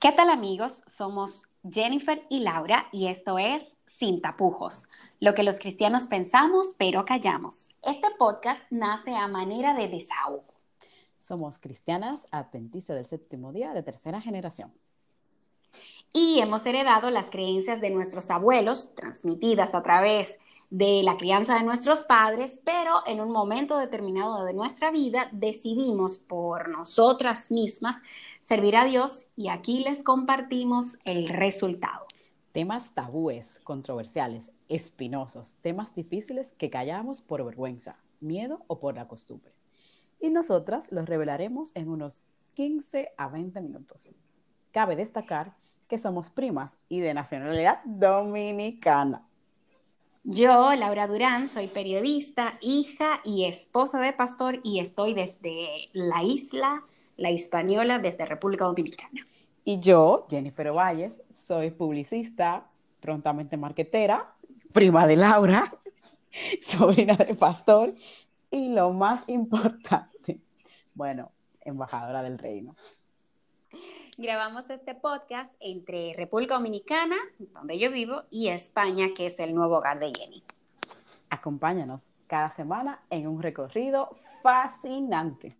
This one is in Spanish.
¿Qué tal amigos? Somos Jennifer y Laura y esto es Sin tapujos, lo que los cristianos pensamos pero callamos. Este podcast nace a manera de desahogo. Somos cristianas adventistas del séptimo día de tercera generación. Y hemos heredado las creencias de nuestros abuelos, transmitidas a través de la crianza de nuestros padres, pero en un momento determinado de nuestra vida decidimos por nosotras mismas servir a Dios y aquí les compartimos el resultado. Temas tabúes, controversiales, espinosos, temas difíciles que callamos por vergüenza, miedo o por la costumbre. Y nosotras los revelaremos en unos 15 a 20 minutos. Cabe destacar que somos primas y de nacionalidad dominicana. Yo, Laura Durán, soy periodista, hija y esposa de pastor y estoy desde la isla, la Hispaniola, desde República Dominicana. Y yo, Jennifer Valles, soy publicista, prontamente marquetera, prima de Laura, sobrina de pastor y lo más importante, bueno, embajadora del reino. Grabamos este podcast entre República Dominicana, donde yo vivo, y España, que es el nuevo hogar de Jenny. Acompáñanos cada semana en un recorrido fascinante.